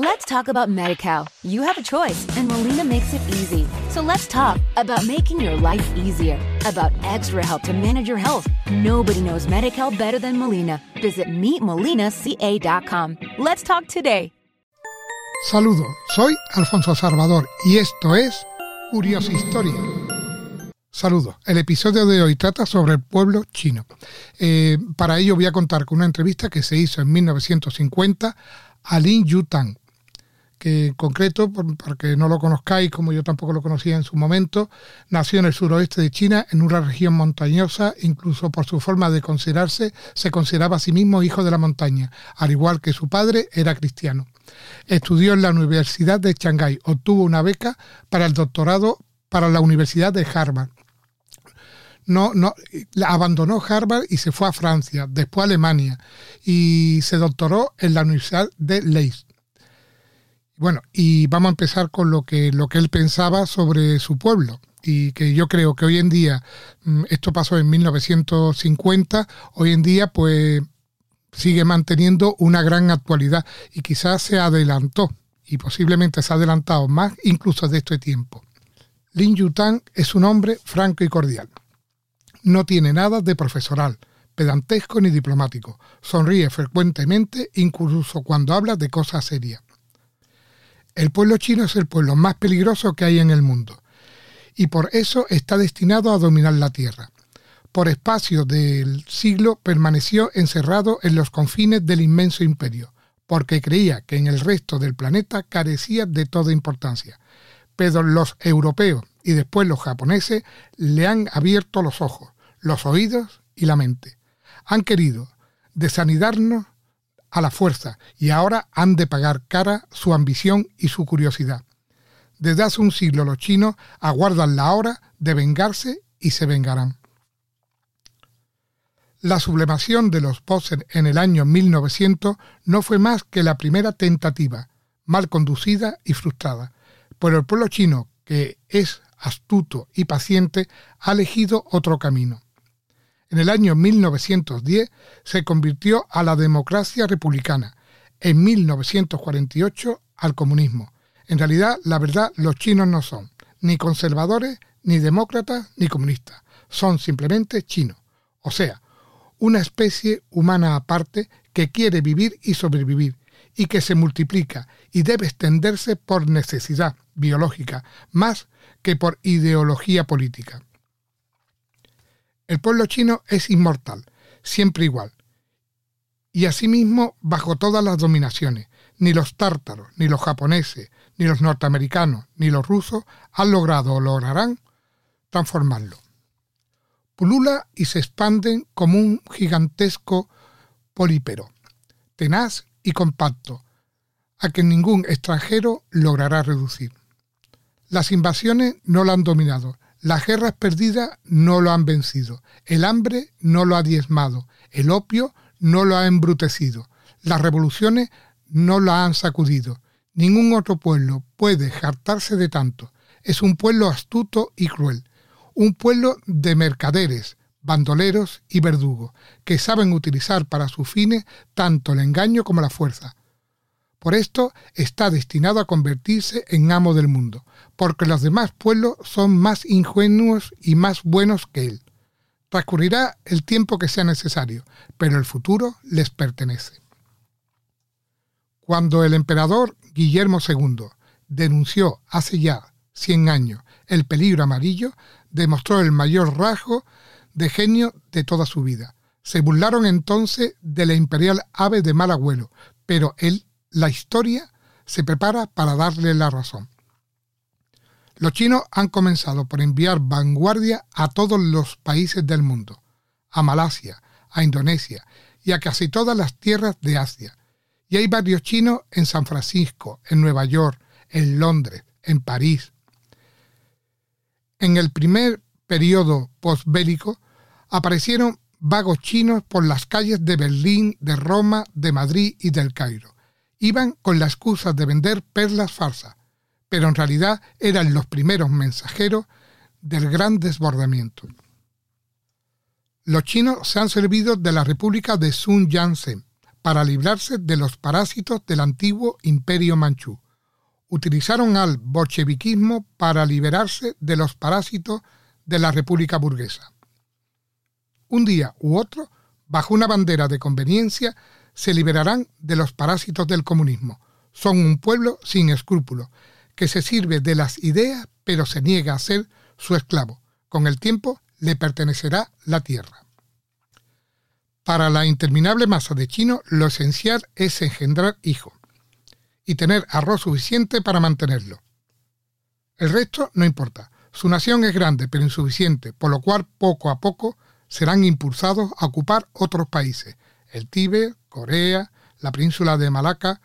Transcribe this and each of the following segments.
Let's talk about MediCal. You have a choice, and Molina makes it easy. So let's talk about making your life easier, about extra help to manage your health. Nobody knows MediCal better than Molina. Visit meetmolinaca.com. Let's talk today. Saludos, soy Alfonso Salvador y esto es Curiosa Historia. Saludos. El episodio de hoy trata sobre el pueblo chino. Eh, para ello voy a contar con una entrevista que se hizo en 1950 a Lin Yutang, que en concreto, porque no lo conozcáis como yo tampoco lo conocía en su momento, nació en el suroeste de China, en una región montañosa, incluso por su forma de considerarse, se consideraba a sí mismo hijo de la montaña, al igual que su padre era cristiano. Estudió en la Universidad de Shanghái, obtuvo una beca para el doctorado para la Universidad de Harvard. No, no, abandonó Harvard y se fue a Francia, después a Alemania y se doctoró en la Universidad de Leeds. Bueno, y vamos a empezar con lo que, lo que él pensaba sobre su pueblo y que yo creo que hoy en día, mm, esto pasó en 1950, hoy en día pues sigue manteniendo una gran actualidad y quizás se adelantó y posiblemente se ha adelantado más incluso de este tiempo. Lin Yutang es un hombre franco y cordial. No tiene nada de profesoral, pedantesco ni diplomático. Sonríe frecuentemente incluso cuando habla de cosas serias. El pueblo chino es el pueblo más peligroso que hay en el mundo y por eso está destinado a dominar la tierra. Por espacio del siglo permaneció encerrado en los confines del inmenso imperio, porque creía que en el resto del planeta carecía de toda importancia. Pero los europeos y después los japoneses le han abierto los ojos, los oídos y la mente. Han querido desanidarnos a la fuerza y ahora han de pagar cara su ambición y su curiosidad. Desde hace un siglo los chinos aguardan la hora de vengarse y se vengarán. La sublimación de los Posen en el año 1900 no fue más que la primera tentativa, mal conducida y frustrada, pero el pueblo chino, que es astuto y paciente, ha elegido otro camino en el año 1910 se convirtió a la democracia republicana, en 1948 al comunismo. En realidad, la verdad, los chinos no son ni conservadores, ni demócratas, ni comunistas. Son simplemente chinos. O sea, una especie humana aparte que quiere vivir y sobrevivir, y que se multiplica y debe extenderse por necesidad biológica, más que por ideología política. El pueblo chino es inmortal, siempre igual. Y asimismo bajo todas las dominaciones. Ni los tártaros, ni los japoneses, ni los norteamericanos, ni los rusos han logrado o lograrán transformarlo. Pulula y se expanden como un gigantesco polípero, tenaz y compacto, a que ningún extranjero logrará reducir. Las invasiones no lo han dominado, las guerras perdidas no lo han vencido, el hambre no lo ha diezmado, el opio no lo ha embrutecido, las revoluciones no lo han sacudido. Ningún otro pueblo puede jartarse de tanto. Es un pueblo astuto y cruel, un pueblo de mercaderes, bandoleros y verdugos, que saben utilizar para sus fines tanto el engaño como la fuerza. Por esto está destinado a convertirse en amo del mundo, porque los demás pueblos son más ingenuos y más buenos que él. Transcurrirá el tiempo que sea necesario, pero el futuro les pertenece. Cuando el emperador Guillermo II denunció hace ya 100 años el peligro amarillo, demostró el mayor rasgo de genio de toda su vida. Se burlaron entonces de la imperial ave de mal agüero, pero él la historia se prepara para darle la razón. Los chinos han comenzado por enviar vanguardia a todos los países del mundo, a Malasia, a Indonesia y a casi todas las tierras de Asia. Y hay varios chinos en San Francisco, en Nueva York, en Londres, en París. En el primer periodo postbélico aparecieron vagos chinos por las calles de Berlín, de Roma, de Madrid y del Cairo iban con la excusa de vender perlas falsas, pero en realidad eran los primeros mensajeros del gran desbordamiento. Los chinos se han servido de la República de Sun Yat-sen para librarse de los parásitos del antiguo imperio manchú. Utilizaron al bolcheviquismo para liberarse de los parásitos de la República burguesa. Un día u otro, bajo una bandera de conveniencia, se liberarán de los parásitos del comunismo. Son un pueblo sin escrúpulos, que se sirve de las ideas pero se niega a ser su esclavo. Con el tiempo le pertenecerá la tierra. Para la interminable masa de chino, lo esencial es engendrar hijos y tener arroz suficiente para mantenerlo. El resto no importa. Su nación es grande pero insuficiente, por lo cual poco a poco serán impulsados a ocupar otros países, el Tíbet, Corea, la península de Malaca.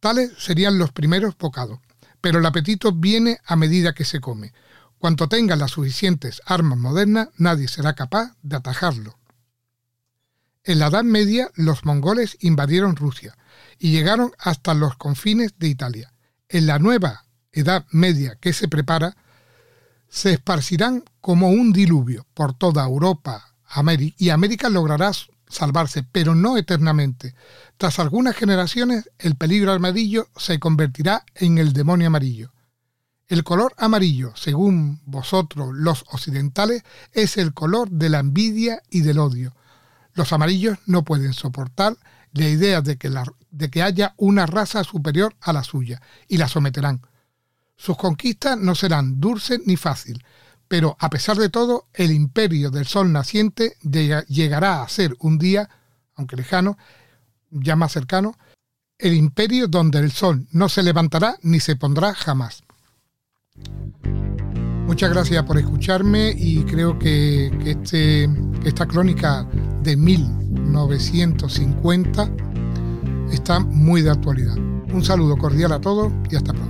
Tales serían los primeros bocados, pero el apetito viene a medida que se come. Cuanto tengan las suficientes armas modernas, nadie será capaz de atajarlo. En la Edad Media los mongoles invadieron Rusia y llegaron hasta los confines de Italia. En la nueva Edad Media que se prepara, se esparcirán como un diluvio por toda Europa y América logrará salvarse, pero no eternamente. Tras algunas generaciones, el peligro amarillo se convertirá en el demonio amarillo. El color amarillo, según vosotros los occidentales, es el color de la envidia y del odio. Los amarillos no pueden soportar la idea de que, de que haya una raza superior a la suya y la someterán. Sus conquistas no serán dulces ni fáciles, pero a pesar de todo, el imperio del sol naciente llegará a ser un día, aunque lejano, ya más cercano, el imperio donde el sol no se levantará ni se pondrá jamás. Muchas gracias por escucharme y creo que, este, esta crónica de 1950 está muy de actualidad. Un saludo cordial a todos y hasta pronto.